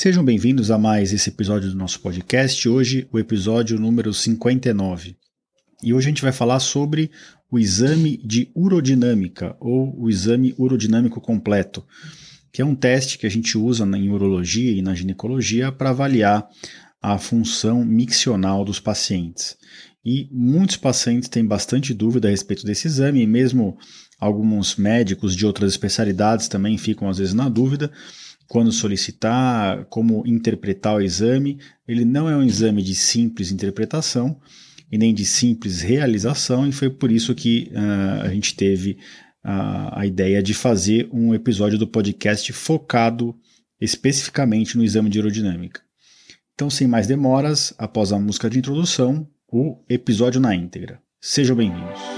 Sejam bem-vindos a mais esse episódio do nosso podcast. Hoje, o episódio número 59. E hoje a gente vai falar sobre o exame de urodinâmica ou o exame urodinâmico completo, que é um teste que a gente usa em urologia e na ginecologia para avaliar a função miccional dos pacientes. E muitos pacientes têm bastante dúvida a respeito desse exame, e mesmo alguns médicos de outras especialidades também ficam às vezes na dúvida quando solicitar, como interpretar o exame. Ele não é um exame de simples interpretação e nem de simples realização, e foi por isso que uh, a gente teve uh, a ideia de fazer um episódio do podcast focado especificamente no exame de aerodinâmica. Então, sem mais demoras, após a música de introdução, o episódio na íntegra. Sejam bem-vindos.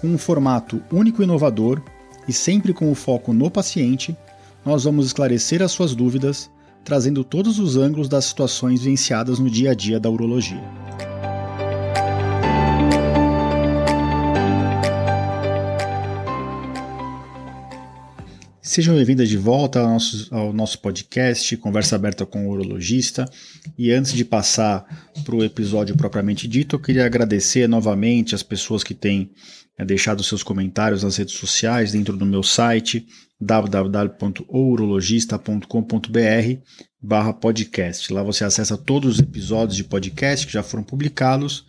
com um formato único e inovador e sempre com o foco no paciente, nós vamos esclarecer as suas dúvidas, trazendo todos os ângulos das situações vivenciadas no dia a dia da urologia. Sejam bem-vindas de volta ao nosso, ao nosso, podcast, Conversa Aberta com o Urologista. E antes de passar para o episódio propriamente dito, eu queria agradecer novamente as pessoas que têm é, deixado seus comentários nas redes sociais, dentro do meu site www.ourologista.com.br barra podcast. Lá você acessa todos os episódios de podcast que já foram publicados.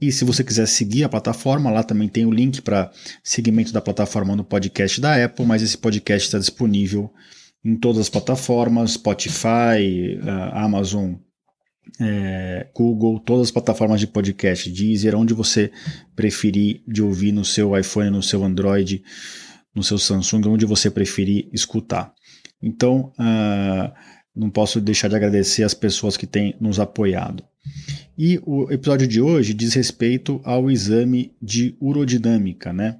E se você quiser seguir a plataforma, lá também tem o link para seguimento da plataforma no podcast da Apple, mas esse podcast está disponível em todas as plataformas, Spotify, uh, Amazon é, Google, todas as plataformas de podcast, Deezer, onde você preferir de ouvir no seu iPhone, no seu Android, no seu Samsung, onde você preferir escutar. Então, uh, não posso deixar de agradecer as pessoas que têm nos apoiado. E o episódio de hoje diz respeito ao exame de urodinâmica, né?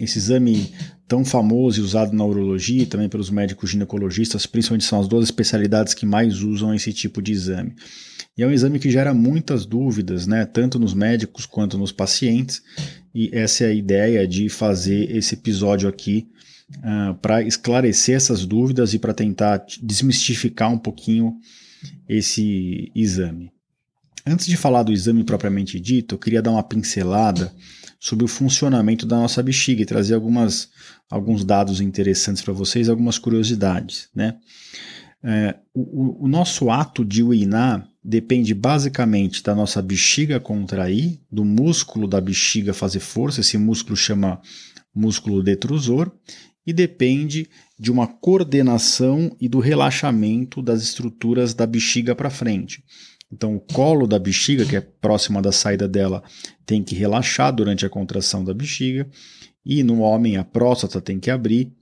Esse exame tão famoso e usado na urologia e também pelos médicos ginecologistas, principalmente são as duas especialidades que mais usam esse tipo de exame. E é um exame que gera muitas dúvidas, né, tanto nos médicos quanto nos pacientes, e essa é a ideia de fazer esse episódio aqui uh, para esclarecer essas dúvidas e para tentar desmistificar um pouquinho esse exame. Antes de falar do exame propriamente dito, eu queria dar uma pincelada sobre o funcionamento da nossa bexiga e trazer algumas, alguns dados interessantes para vocês, algumas curiosidades. Né? É, o, o, nosso ato de urinar depende basicamente da nossa bexiga contrair, do músculo da bexiga fazer força, esse músculo chama músculo detrusor, e depende de uma coordenação e do relaxamento das estruturas da bexiga para frente. Então, o colo da bexiga, que é próxima da saída dela, tem que relaxar durante a contração da bexiga, e no homem a próstata tem que abrir,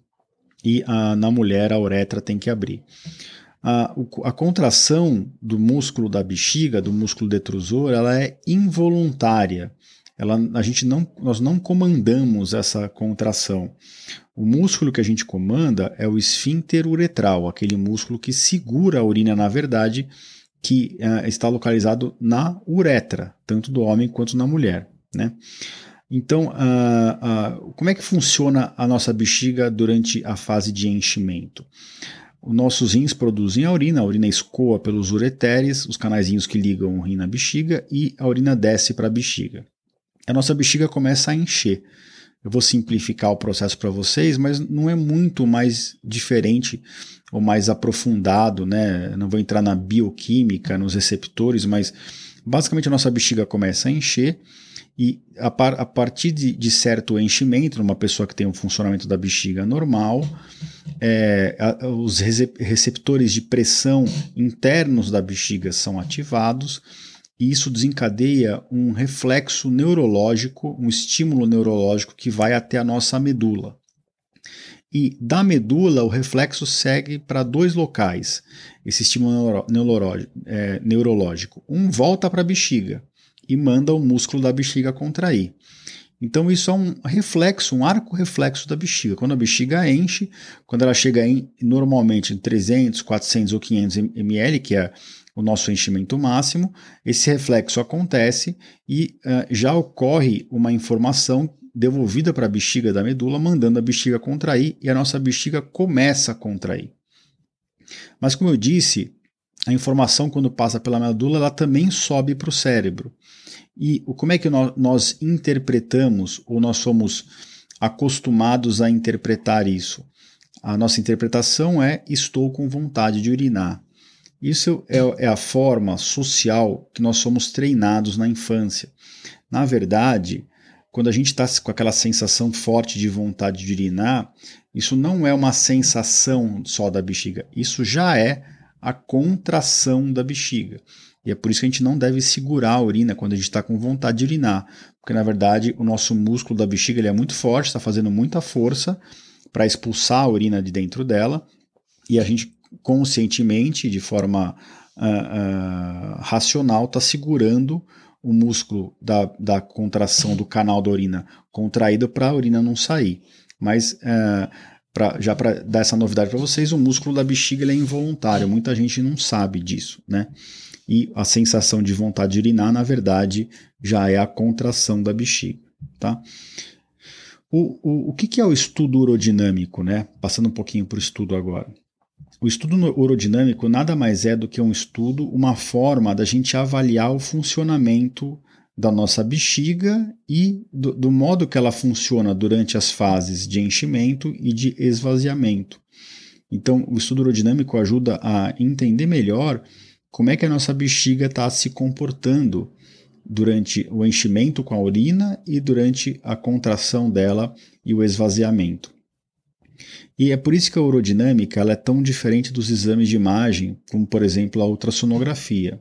e a, na mulher a uretra tem que abrir. A, a contração do músculo da bexiga, do músculo detrusor, ela é involuntária. Ela, a gente não, nós não comandamos essa contração. O músculo que a gente comanda é o esfíncter uretral, aquele músculo que segura a urina, na verdade, que uh, está localizado na uretra, tanto do homem quanto na mulher. Né? Então, uh, uh, como é que funciona a nossa bexiga durante a fase de enchimento? Os nossos rins produzem a urina, a urina escoa pelos ureteres, os canaizinhos que ligam o rim na bexiga, e a urina desce para a bexiga. A nossa bexiga começa a encher. Eu vou simplificar o processo para vocês, mas não é muito mais diferente ou mais aprofundado, né? Não vou entrar na bioquímica, nos receptores, mas basicamente a nossa bexiga começa a encher E a, par, a partir de, de, certo enchimento, numa pessoa que tem um funcionamento da bexiga normal, é, a, os receptores de pressão internos da bexiga são ativados e isso desencadeia um reflexo neurológico, um estímulo neurológico que vai até a nossa medula. E da medula, o reflexo segue para dois locais, esse estímulo neuro, é, neurológico. Um volta para a bexiga e manda o músculo da bexiga contrair. Então, isso é um reflexo, um arco reflexo da bexiga. Quando a bexiga enche, quando ela chega em, normalmente em 300, 400 ou 500 ml, que é o nosso enchimento máximo, esse reflexo acontece e uh, já ocorre uma informação devolvida para a bexiga da medula, mandando a bexiga contrair e a nossa bexiga começa a contrair. Mas, como eu disse, a informação, quando passa pela medula, ela também sobe para o cérebro. E como é que nós, interpretamos ou nós somos acostumados a interpretar isso? A nossa interpretação é: estou com vontade de urinar. Isso é, é, a forma social que nós somos treinados na infância. Na verdade, quando a gente está com aquela sensação forte de vontade de urinar, isso não é uma sensação só da bexiga, isso já é a contração da bexiga. E é por isso que a gente não deve segurar a urina quando a gente está com vontade de urinar, porque na verdade o nosso músculo da bexiga ele é muito forte, está fazendo muita força para expulsar a urina de dentro dela, e a gente conscientemente, de forma uh, uh, racional, está segurando o músculo da, da contração do canal da urina contraído para a urina não sair. Mas uh, pra, já para dar essa novidade para vocês, o músculo da bexiga é involuntário. Muita gente não sabe disso, né? E a sensação de vontade de urinar, na verdade, já é a contração da bexiga, tá? O, o, o que, que é o estudo urodinâmico, né? Passando um pouquinho para o estudo agora. O estudo urodinâmico nada mais é do que um estudo, uma forma da gente avaliar o funcionamento da nossa bexiga e do, do, modo que ela funciona durante as fases de enchimento e de esvaziamento. Então, o estudo urodinâmico ajuda a entender melhor como é que a nossa bexiga está se comportando durante o enchimento com a urina e durante a contração dela e o esvaziamento. E é por isso que a urodinâmica ela é tão diferente dos exames de imagem, como por exemplo a ultrassonografia.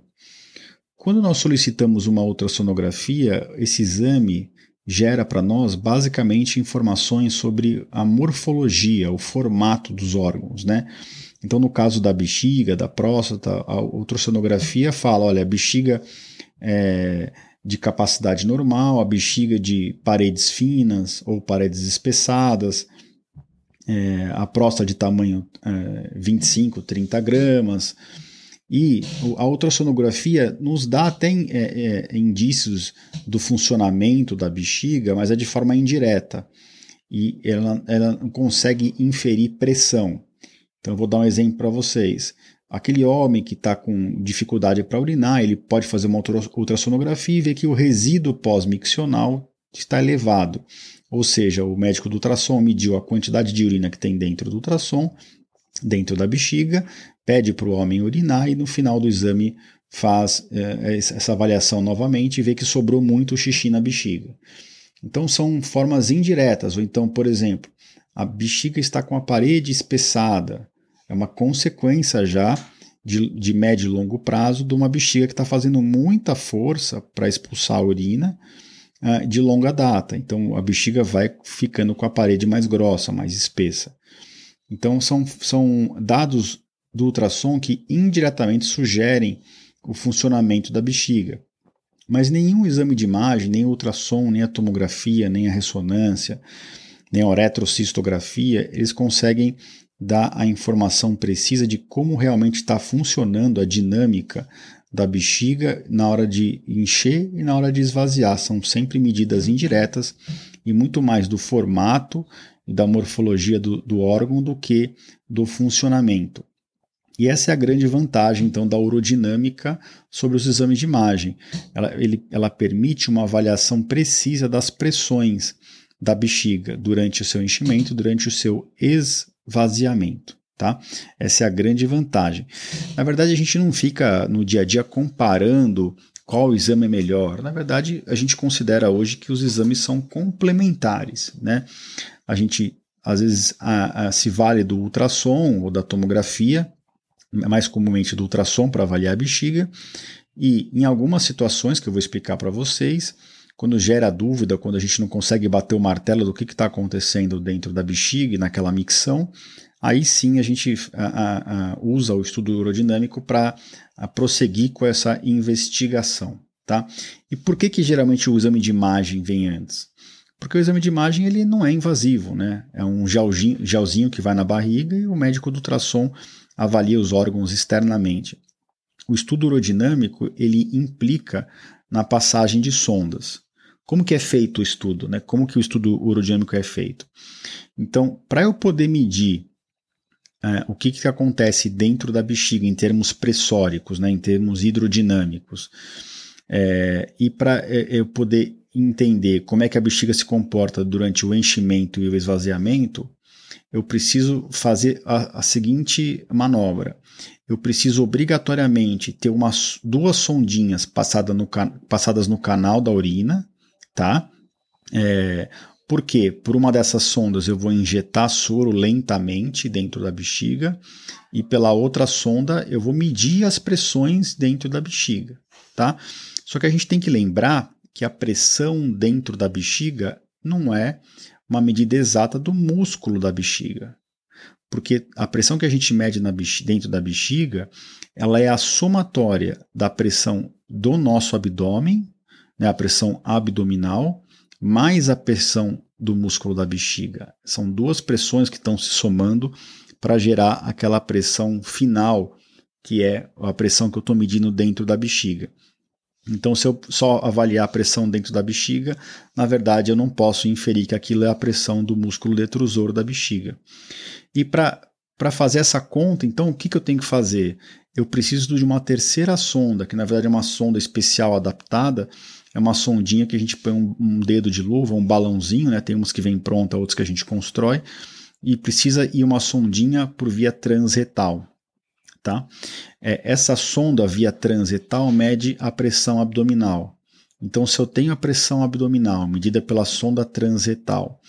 Quando nós solicitamos uma ultrassonografia, esse exame gera para nós basicamente informações sobre a morfologia, o formato dos órgãos, né? Então, no caso da bexiga, da próstata, a ultrassonografia fala, olha, a bexiga é de capacidade normal, a bexiga de paredes finas ou paredes espessadas, é, a próstata de tamanho é, 25, 30 gramas. E a ultrassonografia nos dá até é, é, indícios do funcionamento da bexiga, mas é de forma indireta. E ela, ela consegue inferir pressão. Então, eu vou dar um exemplo para vocês. Aquele homem que está com dificuldade para urinar, ele pode fazer uma ultrassonografia e ver que o resíduo pós-miccional está elevado. Ou seja, o médico do ultrassom mediu a quantidade de urina que tem dentro do ultrassom, dentro da bexiga, pede para o homem urinar e no final do exame faz é, essa avaliação novamente e vê que sobrou muito xixi na bexiga. Então são formas indiretas, ou então, por exemplo, a bexiga está com a parede espessada, é uma consequência já de, de médio e longo prazo de uma bexiga que está fazendo muita força para expulsar a urina uh, de longa data. Então a bexiga vai ficando com a parede mais grossa, mais espessa. Então são, são dados do ultrassom que indiretamente sugerem o funcionamento da bexiga. Mas nenhum exame de imagem, nem ultrassom, nem a tomografia, nem a ressonância, nem a uretrocistografia, eles conseguem dar a informação precisa de como realmente está funcionando a dinâmica da bexiga na hora de encher e na hora de esvaziar. São sempre medidas indiretas e muito mais do formato e da morfologia do, do órgão do que do funcionamento. E essa é a grande vantagem, então, da urodinâmica sobre os exames de imagem. Ela, ele, ela permite uma avaliação precisa das pressões da bexiga durante o seu enchimento, durante o seu esvaziamento. Tá? Essa é a grande vantagem. Na verdade, a gente não fica no dia a dia comparando qual exame é melhor? Na verdade, a gente considera hoje que os exames são complementares, né? A gente às vezes a, a, se vale do ultrassom ou da tomografia, mais comumente do ultrassom para avaliar a bexiga, e em algumas situações que eu vou explicar para vocês, quando gera dúvida, quando a gente não consegue bater o martelo do que está acontecendo dentro da bexiga naquela micção, aí sim a gente a, a, usa o estudo urodinâmico para prosseguir com essa investigação. Tá? E por que, que geralmente o exame de imagem vem antes? Porque o exame de imagem ele não é invasivo, né? É um gelzinho, gelzinho que vai na barriga e o médico do ultrassom avalia os órgãos externamente. O estudo urodinâmico ele implica na passagem de sondas. Como que é feito o estudo? Né? Como que o estudo urodinâmico é feito? Então, para eu poder medir é, o que, que acontece dentro da bexiga em termos pressóricos, né, em termos hidrodinâmicos, é, e para é, eu poder entender como é que a bexiga se comporta durante o enchimento e o esvaziamento, eu preciso fazer a, a seguinte manobra. Eu preciso obrigatoriamente ter umas duas sondinhas passada no, passadas no canal da urina, tá? É, por quê? Por uma dessas sondas eu vou injetar soro lentamente dentro da bexiga e pela outra sonda eu vou medir as pressões dentro da bexiga, tá? Só que a gente tem que lembrar que a pressão dentro da bexiga não é uma medida exata do músculo da bexiga. Porque a pressão que a gente mede bexiga, dentro da bexiga, ela é a somatória da pressão do nosso abdômen, né, a pressão abdominal, mais a pressão do músculo da bexiga. São duas pressões que estão se somando para gerar aquela pressão final, que é a pressão que eu estou medindo dentro da bexiga. Então, se eu só avaliar a pressão dentro da bexiga, na verdade eu não posso inferir que aquilo é a pressão do músculo detrusor da bexiga. E para fazer essa conta, então, o que, que eu tenho que fazer? Eu preciso de uma terceira sonda, que na verdade é uma sonda especial adaptada, é uma sondinha que a gente põe um, um dedo de luva, um balãozinho, né? tem uns que vem pronta, outros que a gente constrói, e precisa ir uma sondinha por via transretal. Tá? É, essa sonda via transetal mede a pressão abdominal. Então, se eu tenho a pressão abdominal medida pela sonda transetal,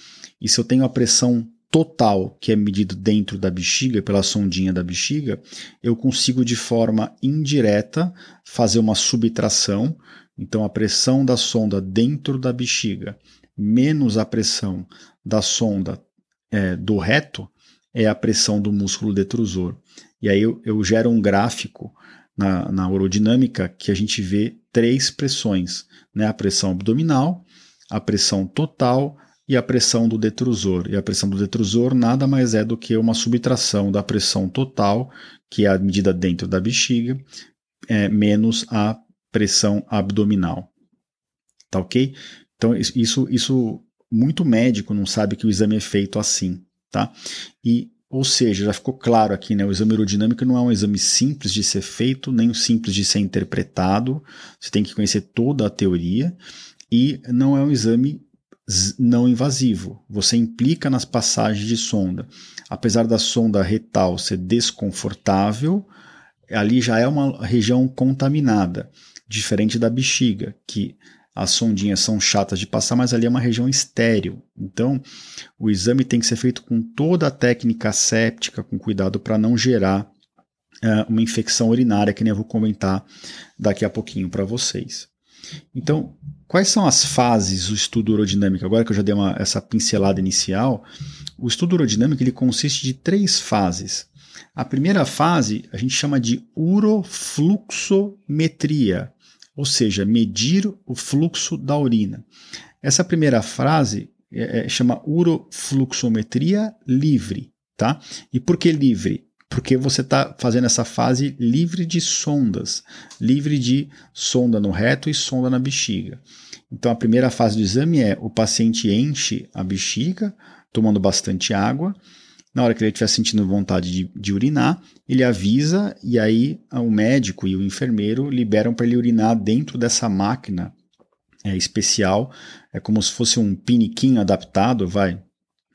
e se eu tenho a pressão total, que é medida dentro da bexiga, pela sondinha da bexiga, eu consigo de forma indireta fazer uma subtração. Então, a pressão da sonda dentro da bexiga menos a pressão da sonda é, do reto é a pressão do músculo detrusor. E aí eu, eu gero um gráfico na, na urodinâmica que a gente vê três pressões, né? a pressão abdominal, a pressão total e a pressão do detrusor. E a pressão do detrusor nada mais é do que uma subtração da pressão total, que é a medida dentro da bexiga, é, menos a pressão abdominal. Tá ok? Então, isso, isso muito médico não sabe que o exame é feito assim, tá? E ou seja, já ficou claro aqui, né? O exame aerodinâmico não é um exame simples de ser feito, nem simples de ser interpretado. Você tem que conhecer toda a teoria e não é um exame não invasivo. Você implica nas passagens de sonda. Apesar da sonda retal ser desconfortável, ali já é uma região contaminada, diferente da bexiga, que as sondinhas são chatas de passar, mas ali é uma região estéril. Então, o exame tem que ser feito com toda a técnica séptica, com cuidado para não gerar uh, uma infecção urinária, que nem eu vou comentar daqui a pouquinho para vocês. Então, quais são as fases do estudo urodinâmico? Agora que eu já dei uma, essa pincelada inicial, o estudo urodinâmico ele consiste de três fases. A primeira fase a gente chama de urofluxometria ou seja, medir o fluxo da urina. Essa primeira frase é, é, chama urofluxometria livre, tá? E por que livre? Porque você está fazendo essa fase livre de sondas, livre de sonda no reto e sonda na bexiga. Então a primeira fase do exame é o paciente enche a bexiga, tomando bastante água, na hora que ele estiver sentindo vontade de, de, urinar, ele avisa e aí o médico e o enfermeiro liberam para ele urinar dentro dessa máquina é, especial. É como se fosse um piniquinho adaptado, vai.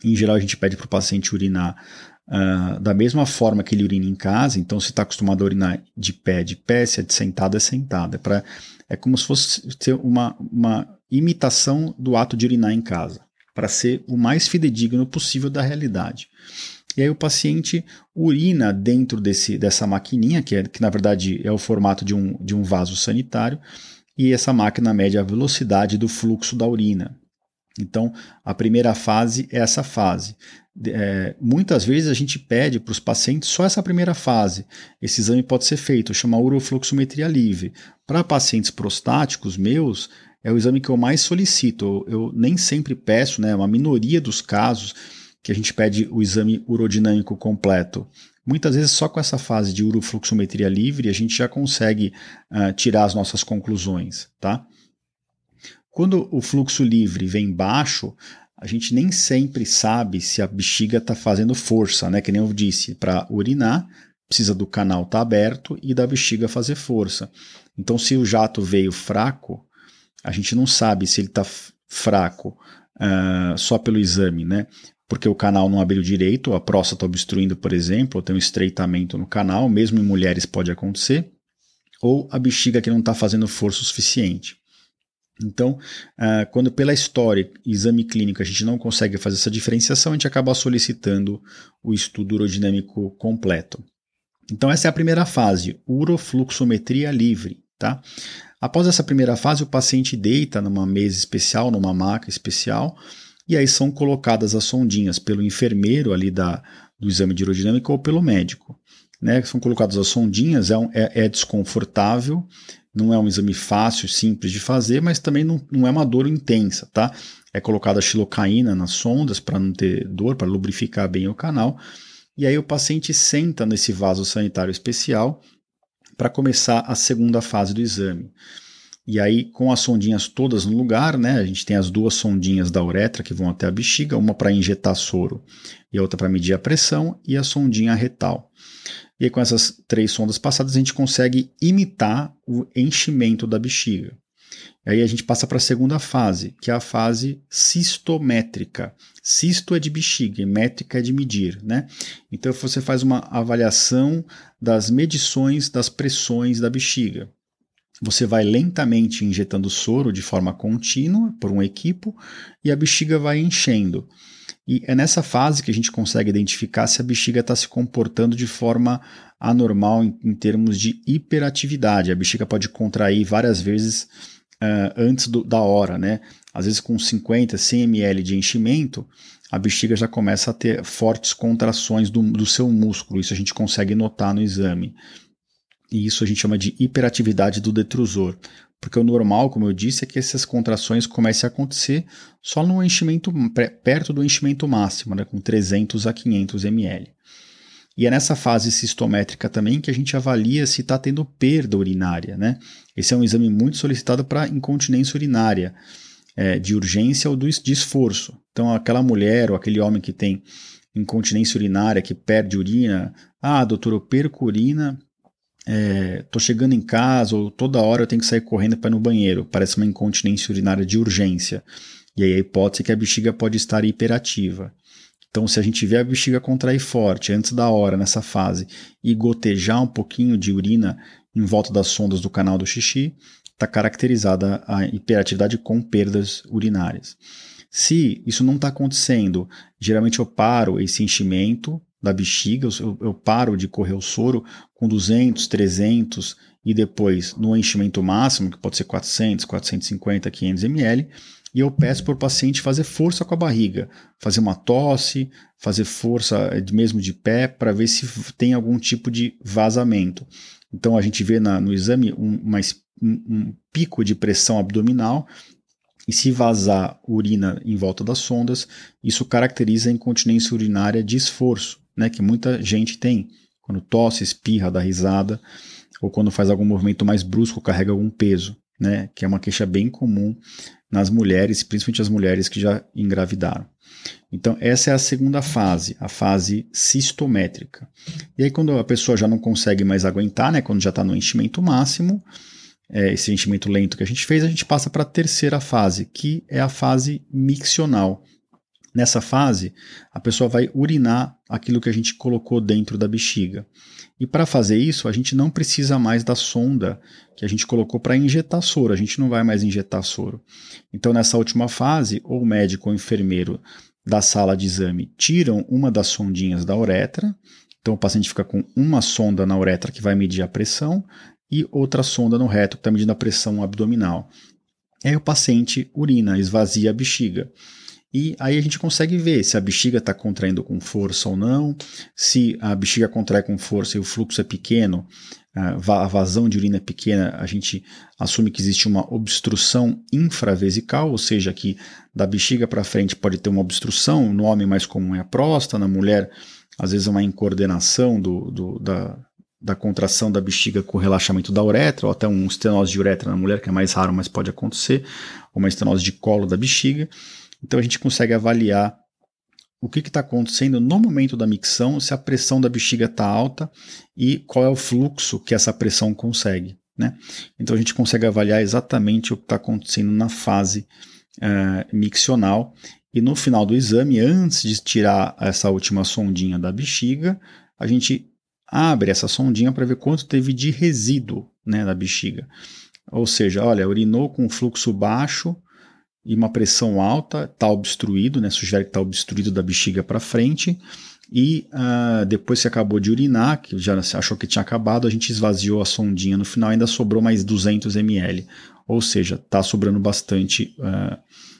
Em geral, a gente pede para o paciente urinar uh, da mesma forma que ele urina em casa, então se está acostumado a urinar de pé, de pé, se é de sentado, é sentado. É, pra, é como se fosse uma, uma imitação do ato de urinar em casa, para ser o mais fidedigno possível da realidade. E aí o paciente urina dentro desse, dessa maquininha, que, é, que na verdade é o formato de um, de um vaso sanitário, e essa máquina mede a velocidade do fluxo da urina. Então, a primeira fase é essa fase. É, muitas vezes a gente pede para os pacientes só essa primeira fase. Esse exame pode ser feito, chama urofluxometria livre. Para pacientes prostáticos meus, é o exame que eu mais solicito. Eu, nem sempre peço, né, uma minoria dos casos que a gente pede o exame urodinâmico completo. Muitas vezes, só com essa fase de urofluxometria livre, a gente já consegue uh, tirar as nossas conclusões. Tá? Quando o fluxo livre vem baixo, a gente nem sempre sabe se a bexiga está fazendo força, né? Que nem eu disse, para urinar, precisa do canal estar tá aberto e da bexiga fazer força. Então, se o jato veio fraco, a gente não sabe se ele está fraco uh, só pelo exame, né? Porque o canal não abriu direito, a próstata obstruindo, por exemplo, ou tem um estreitamento no canal, mesmo em mulheres pode acontecer, ou a bexiga que não está fazendo força o suficiente. Então, uh, quando pela história exame clínico a gente não consegue fazer essa diferenciação, a gente acaba solicitando o estudo urodinâmico completo. Então, essa é a primeira fase, urofluxometria livre. Tá? Após essa primeira fase, o paciente deita numa mesa especial, numa maca especial, e aí são colocadas as sondinhas pelo enfermeiro ali da, do exame de urodinâmica ou pelo médico. Né? São colocadas as sondinhas, é, é, é desconfortável, não é um exame fácil, simples de fazer, mas também não, não é uma dor intensa, tá? É colocada xilocaína nas sondas para não ter dor, para lubrificar bem o canal. E aí o paciente senta nesse vaso sanitário especial para começar a segunda fase do exame. E aí, com as sondinhas todas no lugar, né? A gente tem as duas sondinhas da uretra que vão até a bexiga, uma para injetar soro e a outra para medir a pressão, e a sondinha retal. E aí, com essas três sondas passadas, a gente consegue imitar o enchimento da bexiga. Aí a gente passa para a segunda fase, que é a fase cistométrica. Cisto é de bexiga e métrica é de medir, né? Então você faz uma avaliação das medições das pressões da bexiga. Você vai lentamente injetando soro de forma contínua por um equipo e a bexiga vai enchendo. E é nessa fase que a gente consegue identificar se a bexiga está se comportando de forma anormal em, em, termos de hiperatividade. A bexiga pode contrair várias vezes uh, antes do, da hora, né? Às vezes com 50, 100 ml de enchimento, a bexiga já começa a ter fortes contrações do, do seu músculo. Isso a gente consegue notar no exame. E isso a gente chama de hiperatividade do detrusor. Porque o normal, como eu disse, é que essas contrações comecem a acontecer só no enchimento, perto do enchimento máximo, né, com 300 a 500 ml. E é nessa fase cistométrica também que a gente avalia se está tendo perda urinária. Né? Esse é um exame muito solicitado para incontinência urinária, é, de urgência ou de esforço. Então, aquela mulher ou aquele homem que tem incontinência urinária, que perde urina, ah, doutor, eu perco urina é, chegando em casa ou toda hora eu tenho que sair correndo para ir no banheiro. Parece uma incontinência urinária de urgência. E aí a hipótese é que a bexiga pode estar hiperativa. Então, se a gente vê a bexiga contrair forte antes da hora nessa fase e gotejar um pouquinho de urina em volta das sondas do canal do xixi, está caracterizada a hiperatividade com perdas urinárias. Se isso não está acontecendo, geralmente eu paro esse enchimento, da bexiga, eu, eu, paro de correr o soro com 200, 300 e depois no enchimento máximo, que pode ser 400, 450, 500 ml, e eu peço para o paciente fazer força com a barriga, fazer uma tosse, fazer força eh, mesmo de pé para ver se tem algum tipo de vazamento. Então a gente vê na, no exame um, uma, um, um pico de pressão abdominal e se vazar urina em volta das sondas, isso caracteriza a incontinência urinária de esforço né, que muita gente tem. Quando tosse, espirra, dá risada, ou quando faz algum movimento mais brusco, carrega algum peso, né, que é uma queixa bem comum nas mulheres, principalmente as mulheres que já engravidaram. Então, essa é a segunda fase, a fase cistométrica. E aí, quando a pessoa já não consegue mais aguentar, né, quando já está no enchimento máximo, é, esse enchimento lento que a gente fez, a gente passa para a terceira fase, que é a fase miccional, Nessa fase, a pessoa vai urinar aquilo que a gente colocou dentro da bexiga. E para fazer isso, a gente não precisa mais da sonda que a gente colocou para injetar soro, a gente não vai mais injetar soro. Então, nessa última fase, ou o médico ou o enfermeiro da sala de exame tiram uma das sondinhas da uretra, então o paciente fica com uma sonda na uretra que vai medir a pressão e outra sonda no reto que está medindo a pressão abdominal. Aí o paciente urina, esvazia a bexiga. E aí a gente consegue ver se a bexiga está contraindo com força ou não, se a bexiga contrai com força e o fluxo é pequeno, a vazão de urina é pequena, a gente assume que existe uma obstrução infravesical, ou seja, que da bexiga para frente pode ter uma obstrução, no homem mais comum é a próstata, na mulher às vezes é uma incoordenação do, do, da, da contração da bexiga com o relaxamento da uretra, ou até um estenose de uretra na mulher, que é mais raro, mas pode acontecer, ou uma estenose de colo da bexiga. Então a gente consegue avaliar o que está acontecendo no momento da micção, se a pressão da bexiga está alta e qual é o fluxo que essa pressão consegue. Né? Então a gente consegue avaliar exatamente o que está acontecendo na fase uh, miccional e no final do exame, antes de tirar essa última sondinha da bexiga, a gente abre essa sondinha para ver quanto teve de resíduo né, na bexiga. Ou seja, olha, urinou com fluxo baixo, e uma pressão alta, está obstruído, né, sugere que está obstruído da bexiga para frente, e uh, depois que acabou de urinar, que já achou que tinha acabado, a gente esvaziou a sondinha, no final ainda sobrou mais 200 ml, ou seja, está sobrando bastante uh,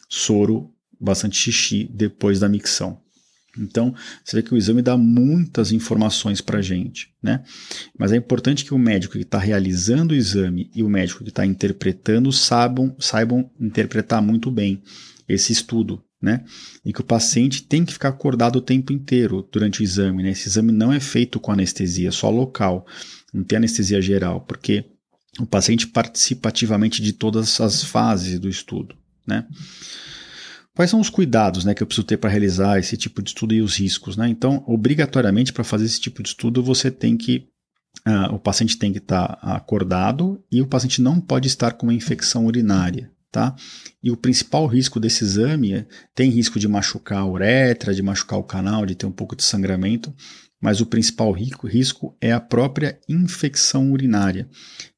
soro, bastante xixi depois da micção. Então, você vê que o exame dá muitas informações para a gente, né? Mas é importante que o médico que está realizando o exame e o médico que está interpretando saibam, saibam interpretar muito bem esse estudo, né? E que o paciente tem que ficar acordado o tempo inteiro durante o exame, né? Esse exame não é feito com anestesia, só local, não tem anestesia geral, porque o paciente participa ativamente de todas as fases do estudo, né? Quais são os cuidados né, que eu preciso ter para realizar esse tipo de estudo e os riscos? Né? Então, obrigatoriamente, para fazer esse tipo de estudo, você tem que. Uh, o paciente tem que estar tá acordado e o paciente não pode estar com uma infecção urinária. Tá? E o principal risco desse exame é, tem risco de machucar a uretra, de machucar o canal, de ter um pouco de sangramento, mas o principal risco é a própria infecção urinária.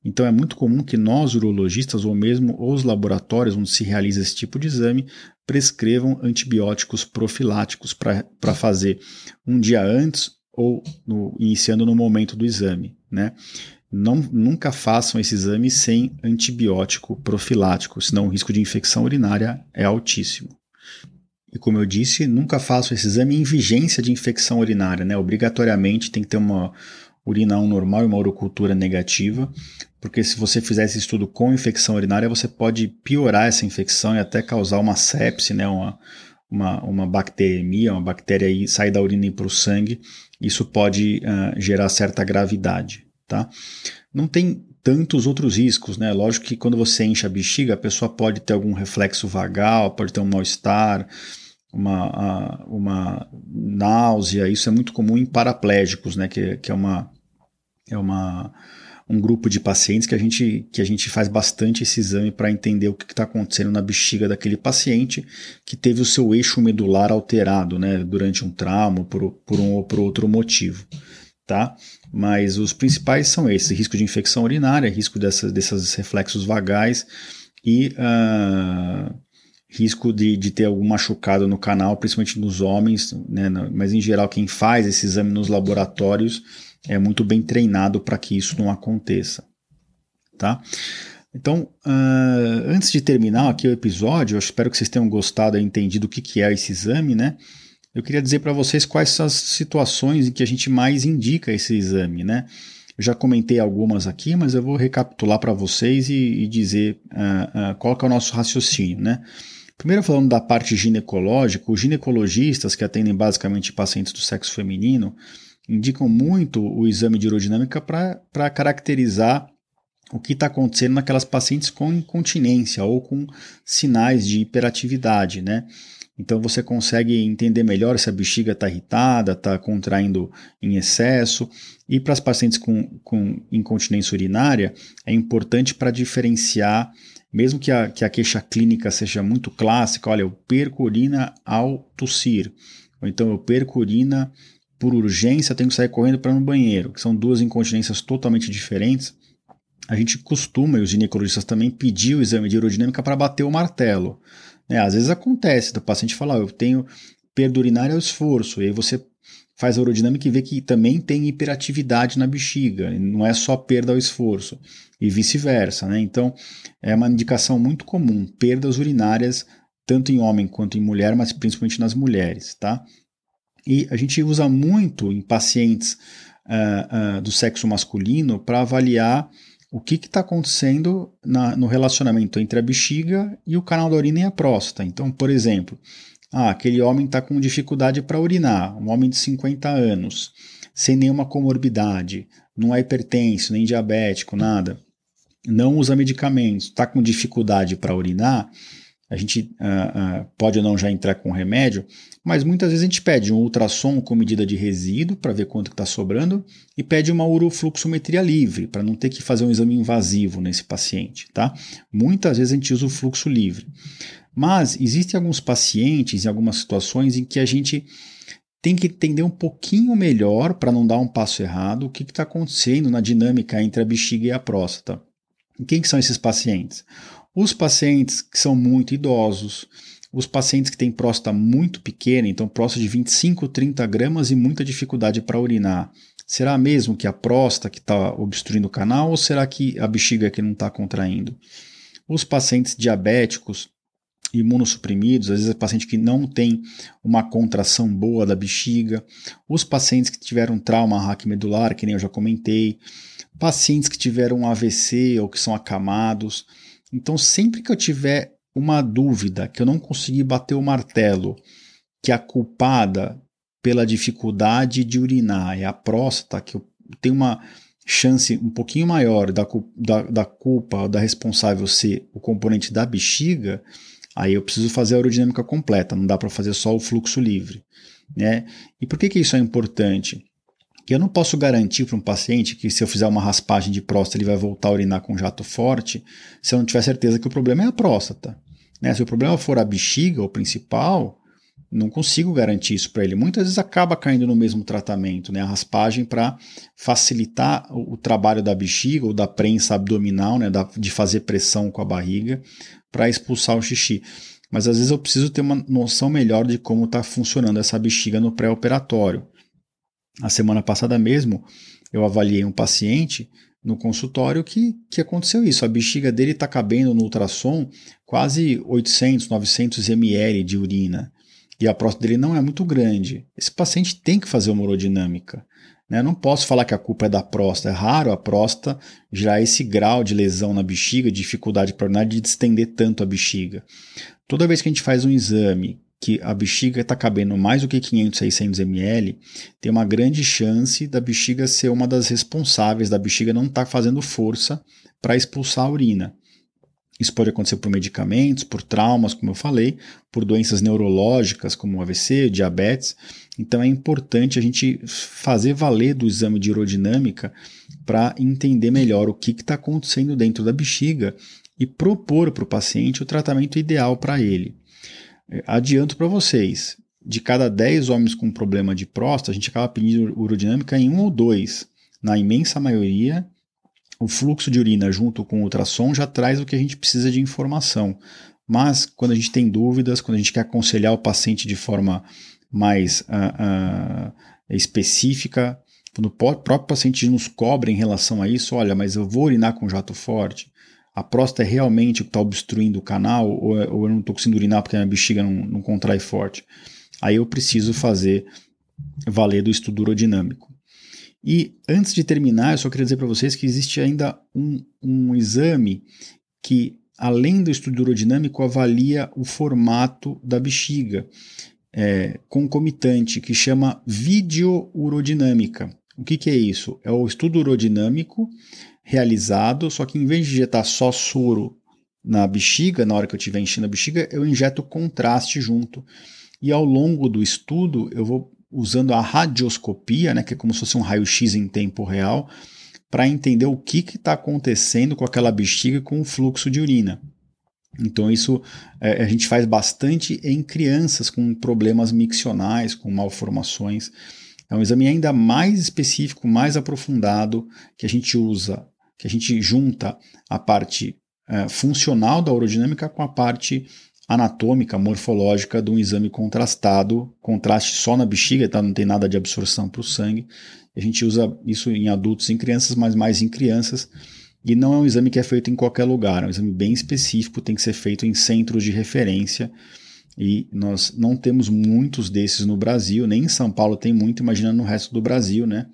Então é muito comum que nós, urologistas, ou mesmo os laboratórios onde se realiza esse tipo de exame, prescrevam antibióticos profiláticos para fazer um dia antes ou no, iniciando no momento do exame. Né? Não, nunca façam esse exame sem antibiótico profilático, senão o risco de infecção urinária é altíssimo. E como eu disse, nunca faço esse exame em vigência de infecção urinária, né? Obrigatoriamente tem que ter uma urina 1 normal e uma urocultura negativa, porque se você fizer esse estudo com infecção urinária, você pode piorar essa infecção e até causar uma sepse, né? Uma, uma, uma bacteremia, uma bactéria aí sair da urina e para o sangue. Isso pode uh, gerar certa gravidade, tá? Não tem tantos outros riscos, né? Lógico que quando você enche a bexiga, a pessoa pode ter algum reflexo vagal, pode ter um mal-estar, uma, uma náusea, isso é muito comum em paraplégicos, né, que, que é, uma, é uma, um grupo de pacientes que a gente, que a gente faz bastante esse exame para entender o que está acontecendo na bexiga daquele paciente que teve o seu eixo medular alterado né, durante um trauma por, por um ou por outro motivo. Tá? Mas os principais são esses: risco de infecção urinária, risco dessas, desses reflexos vagais e uh, risco de, de ter algum machucado no canal, principalmente nos homens, né? mas em geral quem faz esse exame nos laboratórios é muito bem treinado para que isso não aconteça. Tá? Então, uh, antes de terminar aqui o episódio, eu espero que vocês tenham gostado e entendido o que, que é esse exame, né? Eu queria dizer para vocês quais são as situações em que a gente mais indica esse exame, né? Eu já comentei algumas aqui, mas eu vou recapitular para vocês e, e dizer uh, uh, qual é o nosso raciocínio, né? Primeiro, falando da parte ginecológica, os ginecologistas, que atendem basicamente pacientes do sexo feminino, indicam muito o exame de urodinâmica para caracterizar o que está acontecendo naquelas pacientes com incontinência ou com sinais de hiperatividade, né? Então você consegue entender melhor se a bexiga está irritada, está contraindo em excesso. E para as pacientes com, com incontinência urinária, é importante para diferenciar mesmo que a, que a queixa clínica seja muito clássica, olha, eu perco urina ao tossir, ou então eu perco urina por urgência, tenho que sair correndo para ir no banheiro, que são duas incontinências totalmente diferentes. A gente costuma, e os ginecologistas também, pedir o exame de urodinâmica para bater o martelo. Né? Às vezes acontece do paciente falar, eu tenho perda urinária ao esforço, e aí você faz a urodinâmica e vê que também tem hiperatividade na bexiga, não é só perda ao esforço, e vice-versa. Né? Então, é uma indicação muito comum, perdas urinárias, tanto em homem quanto em mulher, mas principalmente nas mulheres. Tá? E a gente usa muito em pacientes uh, uh, do sexo masculino para avaliar o que está acontecendo na, no relacionamento entre a bexiga e o canal da urina e a próstata. Então, por exemplo, ah, aquele homem está com dificuldade para urinar, um homem de 50 anos, sem nenhuma comorbidade, não é hipertenso, nem diabético, nada, não usa medicamentos, está com dificuldade para urinar, a gente uh, uh, pode ou não já entrar com remédio, mas muitas vezes a gente pede um ultrassom com medida de resíduo para ver quanto está sobrando e pede uma urofluxometria livre para não ter que fazer um exame invasivo nesse paciente, tá? Muitas vezes a gente usa o fluxo livre. Mas existem alguns pacientes em algumas situações em que a gente tem que entender um pouquinho melhor para não dar um passo errado o que está acontecendo na dinâmica entre a bexiga e a próstata. E quem que são esses pacientes? Os pacientes que são muito idosos, os pacientes que têm próstata muito pequena, então próstata de 25, 30 gramas e muita dificuldade para urinar, será mesmo que a próstata que está obstruindo o canal ou será que a bexiga que não está contraindo? Os pacientes diabéticos, imunossuprimidos, às vezes é paciente que não tem uma contração boa da bexiga, os pacientes que tiveram trauma raquimedular, que nem eu já comentei, pacientes que tiveram AVC ou que são acamados, então, sempre que eu tiver uma dúvida, que eu não consegui bater o martelo, que a culpada pela dificuldade de urinar é a próstata, que eu tenho uma chance um pouquinho maior da, da, da culpa, da responsável ser o componente da bexiga, aí eu preciso fazer a aerodinâmica completa, não dá para fazer só o fluxo livre. Né? E por que, que isso é importante? Que eu não posso garantir para um paciente que se eu fizer uma raspagem de próstata ele vai voltar a urinar com jato forte, se eu não tiver certeza que o problema é a próstata. Né? Se o problema for a bexiga, o principal, não consigo garantir isso para ele. Muitas vezes acaba caindo no mesmo tratamento, né? a raspagem para facilitar o, trabalho da bexiga ou da prensa abdominal, né? Da, de fazer pressão com a barriga para expulsar o xixi. Mas às vezes eu preciso ter uma noção melhor de como está funcionando essa bexiga no pré-operatório. A semana passada mesmo, eu avaliei um paciente no consultório que, que aconteceu isso. A bexiga dele está cabendo no ultrassom quase 800, 900 ml de urina. E a próstata dele não é muito grande. Esse paciente tem que fazer uma urodinâmica. Né? Não posso falar que a culpa é da próstata. É raro a próstata gerar esse grau de lesão na bexiga, dificuldade para urinar, de distender tanto a bexiga. Toda vez que a gente faz um exame que a bexiga está cabendo mais do que 500, 600 ml, tem uma grande chance da bexiga ser uma das responsáveis, da bexiga não estar tá fazendo força para expulsar a urina. Isso pode acontecer por medicamentos, por traumas, como eu falei, por doenças neurológicas como AVC, diabetes. Então é importante a gente fazer valer do exame de urodinâmica para entender melhor o que está acontecendo dentro da bexiga e propor para o paciente o tratamento ideal para ele. Adianto para vocês, de cada 10 homens com problema de próstata, a gente acaba pedindo urodinâmica em um ou dois. Na imensa maioria, o fluxo de urina junto com o ultrassom já traz o que a gente precisa de informação. Mas quando a gente tem dúvidas, quando a gente quer aconselhar o paciente de forma mais uh, uh, específica, quando o próprio paciente nos cobra em relação a isso, olha, mas eu vou urinar com jato forte, a próstata é realmente o que está obstruindo o canal ou, é, ou eu não estou conseguindo urinar porque a minha bexiga não, não contrai forte. Aí eu preciso fazer valer do estudo urodinâmico. E antes de terminar, eu só queria dizer para vocês que existe ainda um, um exame que, além do estudo urodinâmico, avalia o formato da bexiga é, concomitante, que chama videourodinâmica. O que, que é isso? É o estudo urodinâmico realizado, só que em vez de injetar só soro na bexiga, na hora que eu estiver enchendo a bexiga, eu injeto contraste junto. E ao longo do estudo, eu vou usando a radioscopia, né, que é como se fosse um raio-x em tempo real, para entender o que está acontecendo com aquela bexiga com o fluxo de urina. Então, isso é, a gente faz bastante em crianças com problemas miccionais, com malformações. É um exame ainda mais específico, mais aprofundado, que a gente usa, que a gente junta a parte é, funcional da urodinâmica com a parte anatômica, morfológica de um exame contrastado, contraste só na bexiga, tá? não tem nada de absorção para o sangue. A gente usa isso em adultos e em crianças, mas mais em crianças. E não é um exame que é feito em qualquer lugar, é um exame bem específico, tem que ser feito em centros de referência. E nós não temos muitos desses no Brasil, nem em São Paulo tem muito, imagina no resto do Brasil, né?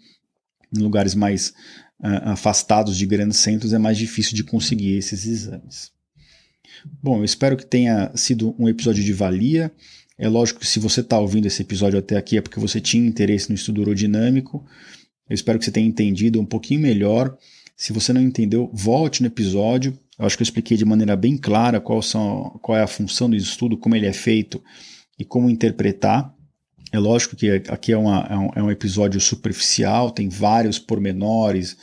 Em lugares mais afastados de grandes centros é mais difícil de conseguir esses exames. Bom, eu espero que tenha sido um episódio de valia. É lógico que se você está ouvindo esse episódio até aqui é porque você tinha interesse no estudo urodinâmico. Eu espero que você tenha entendido um pouquinho melhor. Se você não entendeu, volte no episódio. Eu acho que eu expliquei de maneira bem clara qual, são, qual é a função do estudo, como ele é feito e como interpretar. É lógico que aqui é, uma, é, um, é um episódio superficial, tem vários pormenores.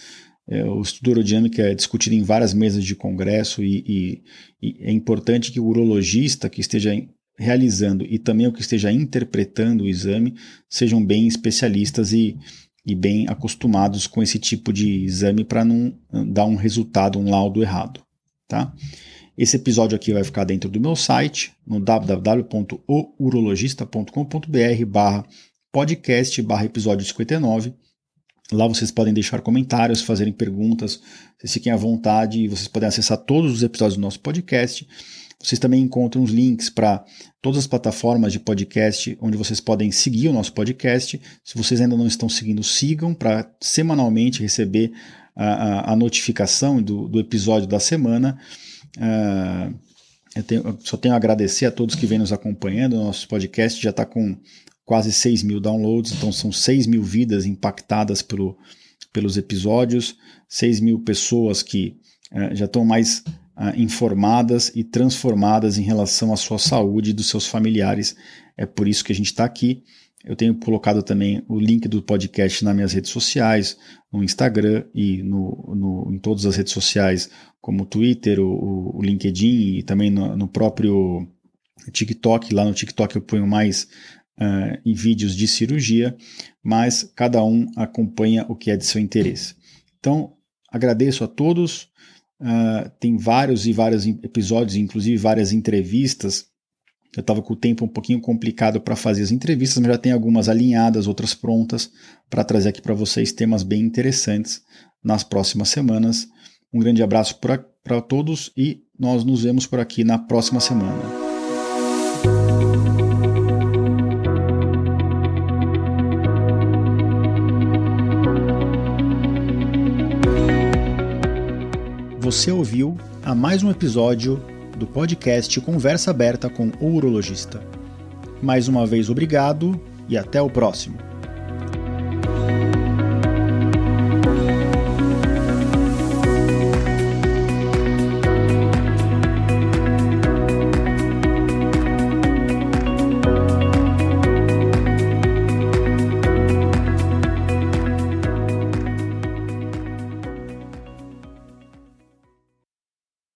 É, o estudo urodinâmico é discutido em várias mesas de congresso e, e, e é importante que o urologista que esteja realizando e também o que esteja interpretando o exame sejam bem especialistas e, e bem acostumados com esse tipo de exame para não dar um resultado, um laudo errado. Tá? Esse episódio aqui vai ficar dentro do meu site, no www.ourologista.com.br barra podcast barra episódio 59. Lá vocês podem deixar comentários, fazerem perguntas, vocês fiquem à vontade e vocês podem acessar todos os episódios do nosso podcast. Vocês também encontram os links para todas as plataformas de podcast onde vocês podem seguir o nosso podcast. Se vocês ainda não estão seguindo, sigam para semanalmente receber a, a, a notificação do, do, episódio da semana. Uh, eu, tenho, eu, só tenho a agradecer a todos que vêm nos acompanhando. Nosso podcast já está com quase 6 mil downloads, então são 6 mil vidas impactadas pelo, pelos episódios, 6 mil pessoas que uh, já estão mais uh, informadas e transformadas em relação à sua saúde e dos seus familiares. É por isso que a gente está aqui. Eu tenho colocado também o link do podcast nas minhas redes sociais, no Instagram e no, no em todas as redes sociais, como o Twitter, o, o LinkedIn e também no, no, próprio TikTok. Lá no TikTok eu ponho mais uh, em vídeos de cirurgia, mas cada um acompanha o que é de seu interesse. Então, agradeço a todos. Uh, tem vários e vários episódios, inclusive várias entrevistas. Eu estava com o tempo um pouquinho complicado para fazer as entrevistas, mas já tem algumas alinhadas, outras prontas para trazer aqui para vocês temas bem interessantes nas próximas semanas. Um grande abraço para todos e nós nos vemos por aqui na próxima semana. Você ouviu a mais um episódio do podcast Conversa Aberta com o Urologista. Mais uma vez, obrigado e até o próximo.